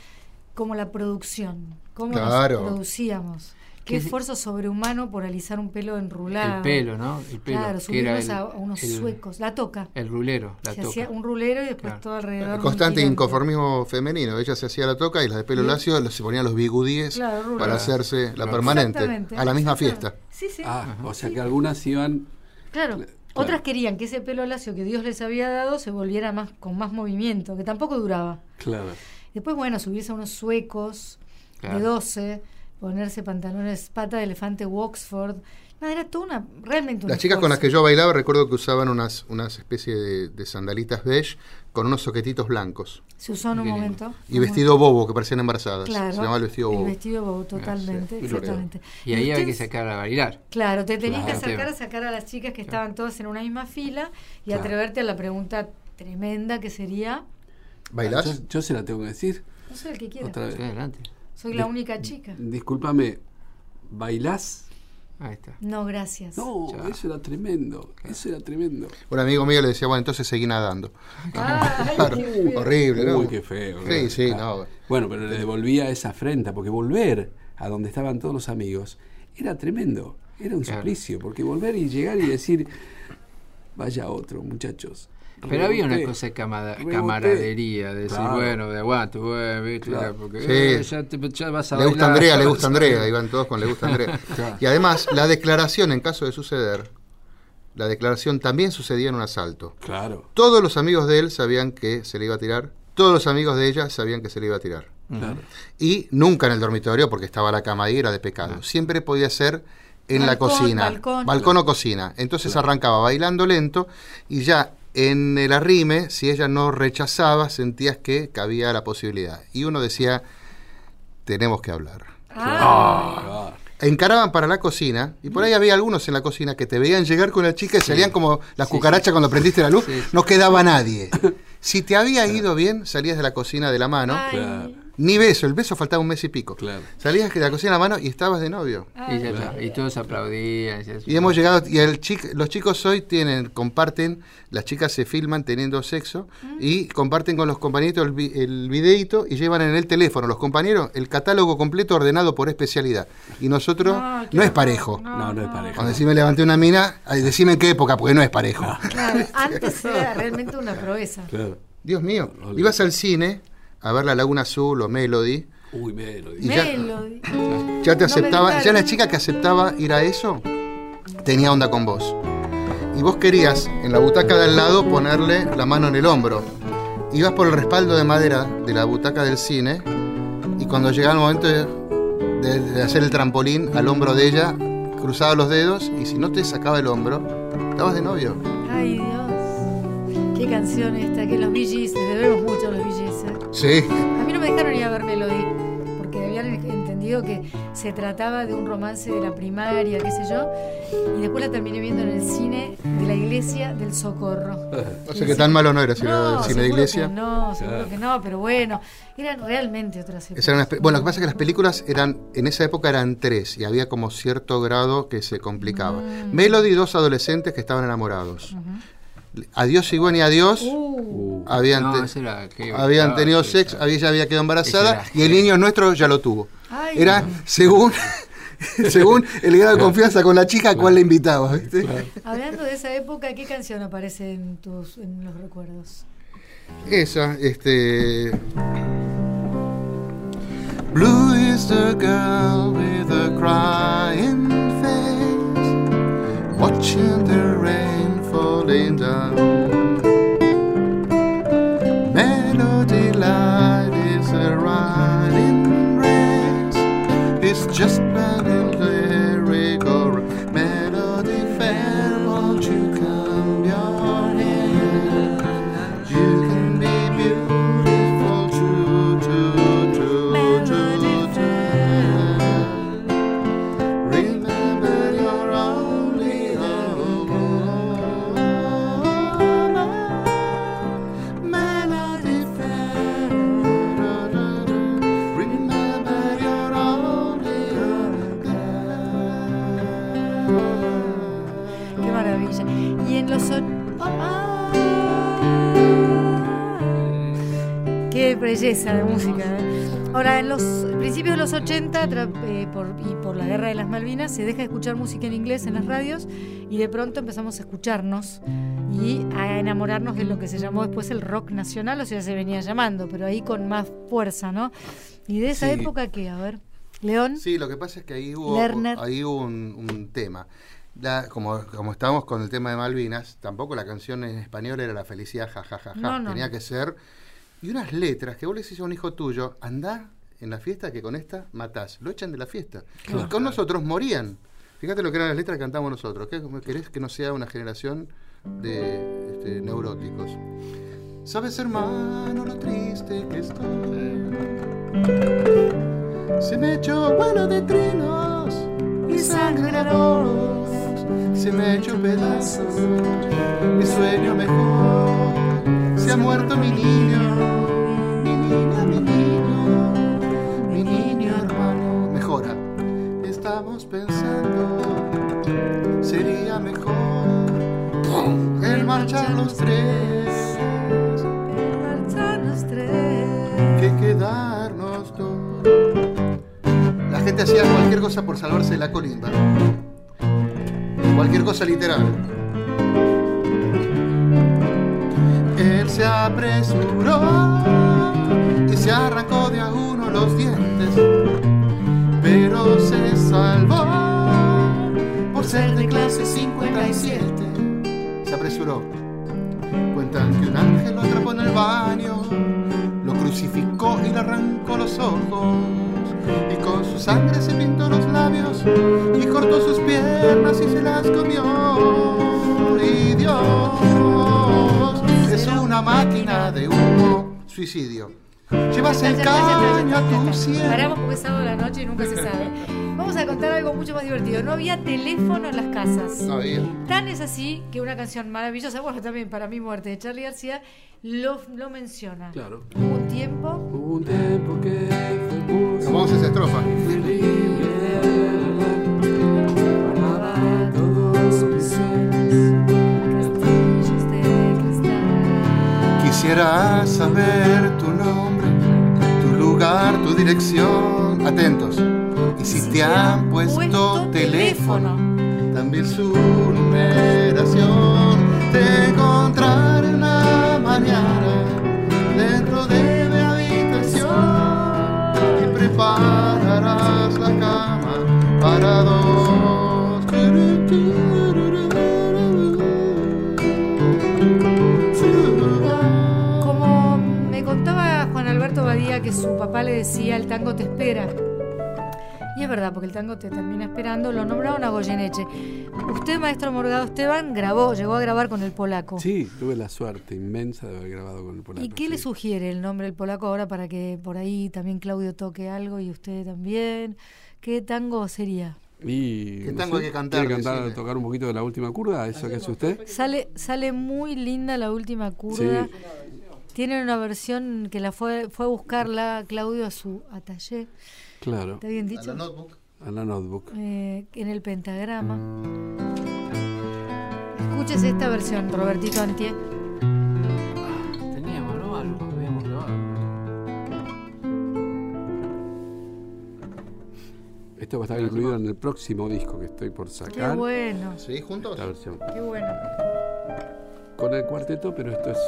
como la producción. Cómo Claro. nos producíamos. Qué ¿Qué- esfuerzo sobrehumano por alisar un pelo enrulado. El pelo, ¿no? El pelo. Claro, subirnos el- a, unos el- suecos. La toca. El rulero, la Se toca. hacía un rulero y después Claro. todo alrededor. un Constante inconformismo femenino. Ella se hacía la toca y las de pelo Sí. lacio se ponían los bigudíes Claro, para hacerse la permanente Exactamente, a la misma fiesta. Sí, sí. Ah, o sea que algunas iban. Claro. Claro. Otras querían que ese pelo lacio que Dios les había dado se volviera más con más movimiento, que tampoco duraba. Claro. Después, bueno, subirse a unos suecos Claro. de 12, ponerse pantalones pata de elefante Oxford. Nada, era toda una, realmente un Las chicas con las que yo bailaba recuerdo que usaban unas, unas especie de, de sandalitas beige con unos soquetitos blancos Se usó en un lindo. momento. y vestido bobo que parecían embarazadas. Claro. Se llamaba el vestido bobo. El vestido bobo, totalmente, sí, exactamente. Y ahí había que sacar a bailar. Claro, te tenías que acercar a sacar a las chicas que estaban todas en una misma fila y Claro. atreverte a la pregunta tremenda que sería, ¿Bailás? Yo, yo se la tengo que decir. no sé el que quiera. Otra vez. Adelante. Soy la única chica. Discúlpame, ¿bailás? Ahí está. No, gracias. No, Ya. eso era tremendo. Eso era tremendo. Un amigo mío le decía, bueno, entonces seguí nadando. Ay, [laughs] Claro, qué feo. horrible, ¿no? Uy, qué feo. Sí, sí, no. Bueno, pero le devolvía esa afrenta, porque volver a donde estaban todos los amigos era tremendo. Era un Claro. suplicio, porque volver y llegar y decir, vaya otro, muchachos. Pero había una cosa de camada- camaradería, de decir, Claro. bueno, de aguanto, bueno, ¿viste? Claro. porque Sí. eh, ya, te, ya vas a Le gusta bailar, Andrea, le gusta Andrea, iban todos con le gusta [laughs] Andrea. Claro. Y además, la declaración en caso de suceder, la declaración también sucedía en un asalto. Claro, Todos los amigos de él sabían que se le iba a tirar, todos los amigos de ella sabían que se le iba a tirar. claro. Y nunca en el dormitorio porque estaba la cama ahí, era de pecado. Siempre podía ser en la Balcón, cocina. balcón. o cocina. Entonces arrancaba bailando lento y ya en el arrime, si ella no rechazaba, sentías que cabía la posibilidad. Y uno decía, tenemos que hablar. Ah, Encaraban para la cocina y por ahí había algunos en la cocina que te veían llegar con la chica y salían como las cucarachas cuando prendiste la luz. Sí. No quedaba nadie. [laughs] Si te había ido bien, salías de la cocina de la mano. ay, Claro. Ni beso, el beso faltaba un mes y pico. Claro. Salías de la cocina de la mano y estabas de novio. Y, ya está. Y todos aplaudían. ya- Y hemos llegado, y el chic- los chicos hoy tienen, comparten, las chicas se filman teniendo sexo y comparten con los compañeritos el, el videíto y llevan en el teléfono los compañeros el catálogo completo ordenado por especialidad. Y nosotros No, es parejo. No, no es pareja. Cuando decís me levanté una mina, decime en qué época, porque no es parejo. claro, antes era realmente una proeza. Claro. Dios mío, ibas al cine a ver La Laguna Azul o Melody, Uy, Melody. Ya- Melody. ya te aceptaba, ya la chica que aceptaba ir a eso tenía onda con vos. Y vos querías en la butaca de al lado ponerle la mano en el hombro. Ibas por el respaldo de madera de la butaca del cine y cuando llegaba el momento de, de- de hacer el trampolín al hombro de ella, cruzaba los dedos y si no te sacaba el hombro, estabas de novio. Ay, Dios. Qué canción esta, que los les debemos mucho a los ¿eh? Sí. A mí no me dejaron ir a ver Melody, porque habían entendido que se trataba de un romance de la primaria, qué sé yo, y después la terminé viendo en el cine de la iglesia del Socorro. No sé qué tan malo no era si era del cine de iglesia. que no, seguro que no, pero bueno, eran realmente otras épocas. Bueno, lo que pasa es que las películas eran, en esa época eran tres y había como cierto grado que se complicaba. Mm. Melody, dos adolescentes que estaban enamorados. Adiós y adiós. Uh, Habían, No, te- ese era que- habían tenido sí, sexo, claro. había, ella había quedado embarazada y el niño nuestro ya lo tuvo. Ay. Era según, [laughs] según el grado de confianza con la chica a cuál le invitaba. ¿viste? hablando de esa época, ¿qué canción aparece en tus en los recuerdos? Esa, este. Blue is the girl with a crying face, watching the falling down. Melody light is a riding race, it's just belleza de música. ¿eh? Ahora, en los principios de los 80, tra- eh, por, y por la guerra de las Malvinas, se deja de escuchar música en inglés en las radios y de pronto empezamos a escucharnos y a enamorarnos de lo que se llamó después el rock nacional, o sea, se venía llamando, pero ahí con más fuerza, ¿no? Y de esa Sí. época, ¿qué? A ver, León. Sí, lo que pasa es que ahí hubo, Lerner. ahí hubo un, un tema. La- como, como estábamos con el tema de Malvinas, tampoco la canción en español era la felicidad, jajajaja. No, no, Tenía que ser. Y unas letras que vos le decís a un hijo tuyo, andá en la fiesta que con esta matás. Lo echan de la fiesta. Y con nosotros morían. Fíjate lo que eran las letras que cantamos nosotros. ¿Qué querés que no sea una generación de este, neuróticos? Sabes, hermano, lo triste que estoy. Se me echó vuelo de trinos y sangrados. Se me echó pedazos mi sueño mejor. Se ha muerto mi niño, mi niño, mi niño, mi niño hermano. Mejora. Estamos pensando, sería mejor el marchar los tres Marchan los tres. que quedarnos dos. La gente hacía cualquier cosa por salvarse de la colimba. Cualquier cosa literal. Se apresuró y se arrancó de a uno los dientes, pero se salvó por ser de clase 57. Se apresuró. Cuentan que un ángel lo atrapó en el baño, lo crucificó y le arrancó los ojos. y con su sangre se pintó los labios y cortó sus piernas y se las comió. Y Dios es una máquina de humo, suicidio. Llevas el caño a tu cielo. Paramos porque es sábado de la noche y nunca se sabe. Vamos a contar algo mucho más divertido. No había teléfono en las casas. No había. Tan es así que una canción maravillosa, bueno, también para mi muerte de Charlie García, lo, lo menciona. Claro. Hubo un tiempo. Hubo un tiempo que fue Vamos a esa estrofa. Guardaba todos mis sueños, Quisiera saber tu nombre, tu lugar, tu dirección. Atentos. Y si te han puesto teléfono, también su numeración. Te encontraré en la mañana dentro de mi habitación y prepararás la cama para dos. Badía que su papá le decía el tango te espera. Y es verdad, porque el tango te termina esperando, lo nombraron a Goyeneche. Usted, maestro Morgado Esteban, grabó, llegó a grabar con el polaco. Sí, tuve la suerte inmensa de haber grabado con el polaco. ¿Y qué le sugiere el nombre del polaco ahora para que por ahí también Claudio toque algo y usted también? ¿Qué tango sería? Y, ¿Qué no tango sé, hay que cantar, ¿Quiere cantar, tocar un poquito de la última curda? ¿Eso que hace usted? Sale, sale muy linda la última curda. Sí. Tiene una versión que la fue, fue a buscarla Claudio a su atallé. Claro, ¿Está bien A la dicho? notebook. a la notebook. Eh, en el pentagrama. Escuches esta versión, Robertito Antie. Teníamos, ¿no? Algo habíamos grabado. Esto va a estar incluido en el próximo disco que estoy por Qué sacar. bueno, ¿Seguís juntos? Esta versión. qué bueno. Con el cuarteto, pero esto es.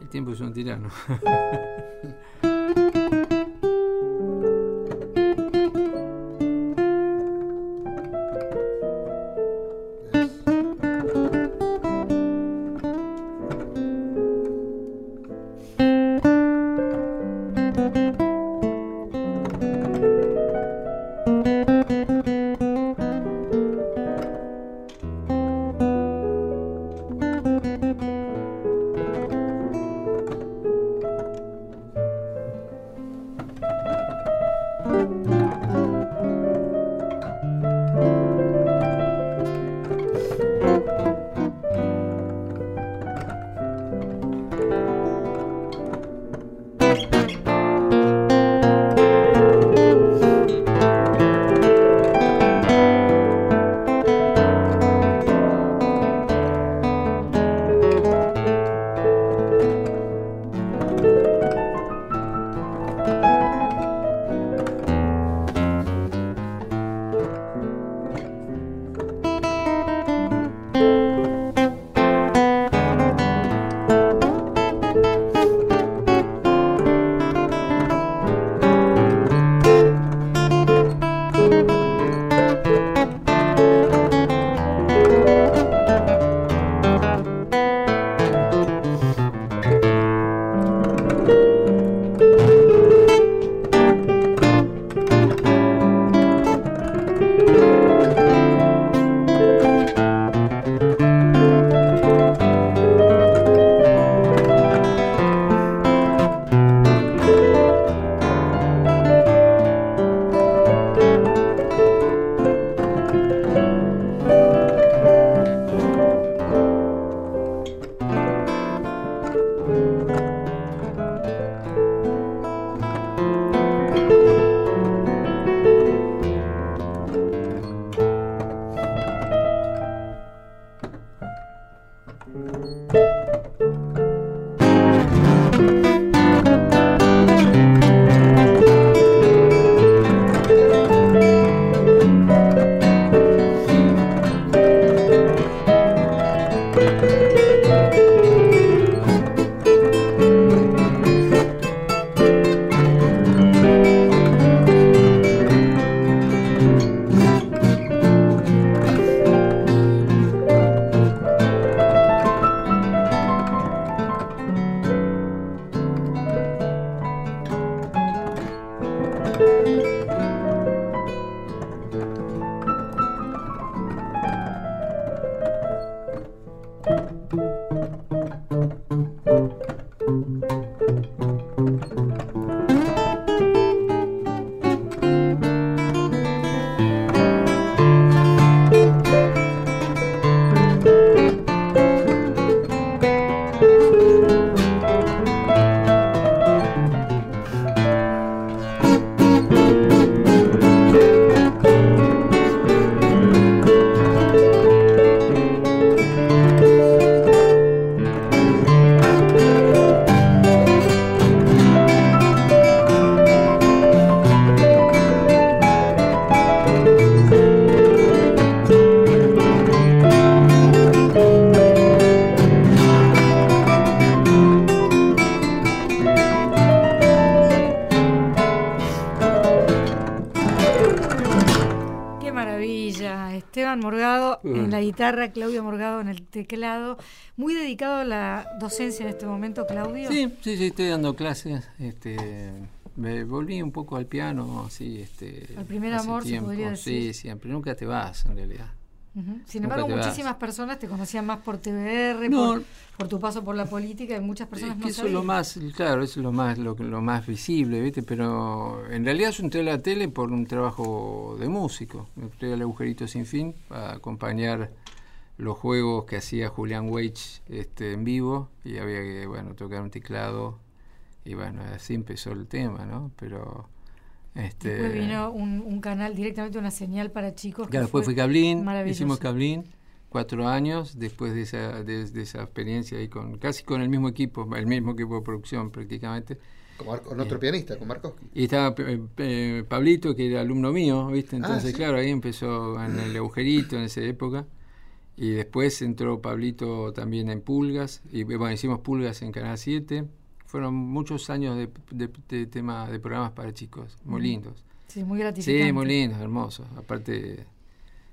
El tiempo es un tirano. [laughs] Claudio Morgado en el teclado. Muy dedicado a la docencia en este momento, Claudio. Sí, sí, sí, estoy dando clases. Este, me volví un poco al piano, así, este. Al primer amor, se podría decir. Sí, siempre. Nunca te vas, en realidad. Sin embargo, muchísimas personas te conocían más por TBR, por, tu paso por la política, y muchas personas no Eso es lo más, claro, eso es lo más, lo, más visible, ¿viste? Pero en realidad yo entré a la tele por un trabajo de músico. Me entré al agujerito sin fin para acompañar los juegos que hacía Julián Weich este, en vivo y había que, bueno, tocar un teclado y bueno, así empezó el tema, ¿no? Pero este, después vino un, canal, directamente una señal para chicos. Claro, después fue Cablín, hicimos Cablín, cuatro años, después de esa, de, esa experiencia ahí con casi con el mismo equipo, el mismo equipo de producción prácticamente. con otro eh, pianista, con Markovsky. Y estaba eh, eh, Pablito, que era alumno mío, ¿viste? Ah, Entonces, claro, ahí empezó en el agujerito en esa época. Y después entró Pablito también en Pulgas, y bueno, hicimos Pulgas en Canal 7 fueron muchos años de, de, tema de programas para chicos, muy lindos. Sí, muy gratificantes. Sí, muy lindos, hermosos. Aparte,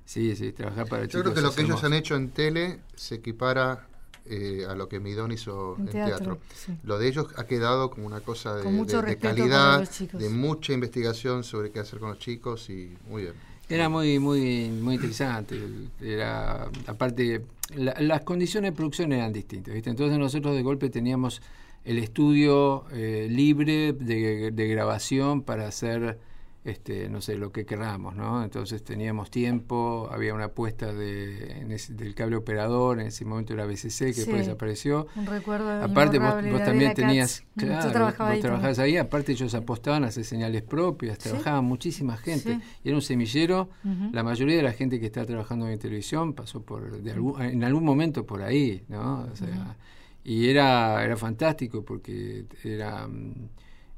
sí, sí, trabajar para chicos. Yo creo que lo que ellos han hecho en tele se equipara eh, a lo que Midón hizo en, teatro. Lo de ellos ha quedado como una cosa de, calidad, de mucha investigación sobre qué hacer con los chicos y muy bien. Era muy muy muy interesante. Era aparte las condiciones de producción eran distintas, ¿viste? Entonces nosotros de golpe teníamos el estudio eh, libre de, de, grabación para hacer este, no sé, lo que queramos, ¿no? Entonces teníamos tiempo, había una apuesta de, del cable operador, en ese momento era BCC, que después desapareció. Un recuerdo Aparte vos, también tenías, claro, vos ahí trabajabas ahí, aparte ellos apostaban a hacer señales propias, trabajaban muchísima gente, y era un semillero, la mayoría de la gente que está trabajando en televisión pasó por, de algún, en algún momento por ahí, ¿no? O sea, y era, era fantástico porque era mm,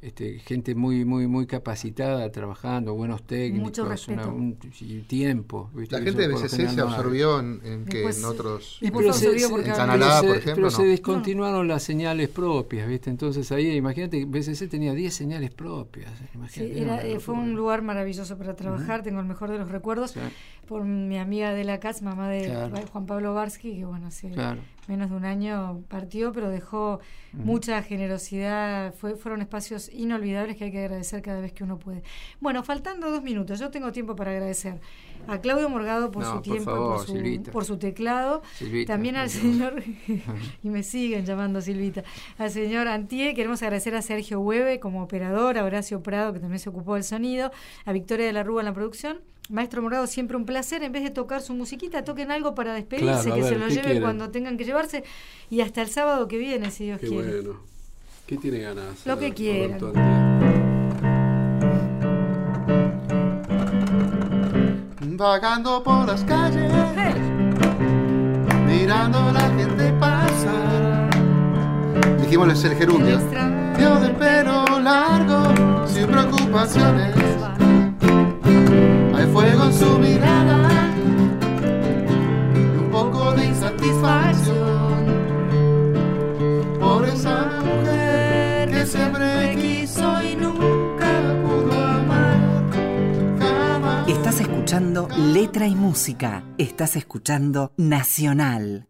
este, gente muy muy muy capacitada trabajando, buenos técnicos, un, tiempo. La gente de BCC se absorbió en, que en otros en Canadá, por ejemplo. Pero se descontinuaron las señales propias, ¿viste? Entonces ahí, imagínate, BCC tenía 10 señales propias. Eh, fue un lugar maravilloso para trabajar, tengo el mejor de los recuerdos por mi amiga de la casa, mamá de Juan Pablo Barsky, que bueno, hace menos de un año partió, pero dejó mucha generosidad, fue, fueron espacios inolvidables que hay que agradecer cada vez que uno puede. Bueno, faltando dos minutos, yo tengo tiempo para agradecer a Claudio Morgado por su tiempo, por, su, por, su, teclado, también al señor, [laughs] y me siguen llamando Silvita, al señor Antie, queremos agradecer a Sergio Hueve como operador, a Horacio Prado que también se ocupó del sonido, a Victoria de la Rúa en la producción. Maestro Morgado, siempre un placer. En vez de tocar su musiquita, toquen algo para despedirse, que se lo lleven cuando tengan que llevarse. Y hasta el sábado que viene, si Dios quiere. Bueno. ¿Qué tiene ganas? Lo que quieran. Vagando por las calles, mirando a la gente pasar. Dijimos el gerundio. Yo del pelo largo, sin preocupaciones fuego en su mirada y un poco de insatisfacción por esa mujer que siempre quiso y nunca pudo amar. Estás escuchando Letra y Música. Estás escuchando Nacional.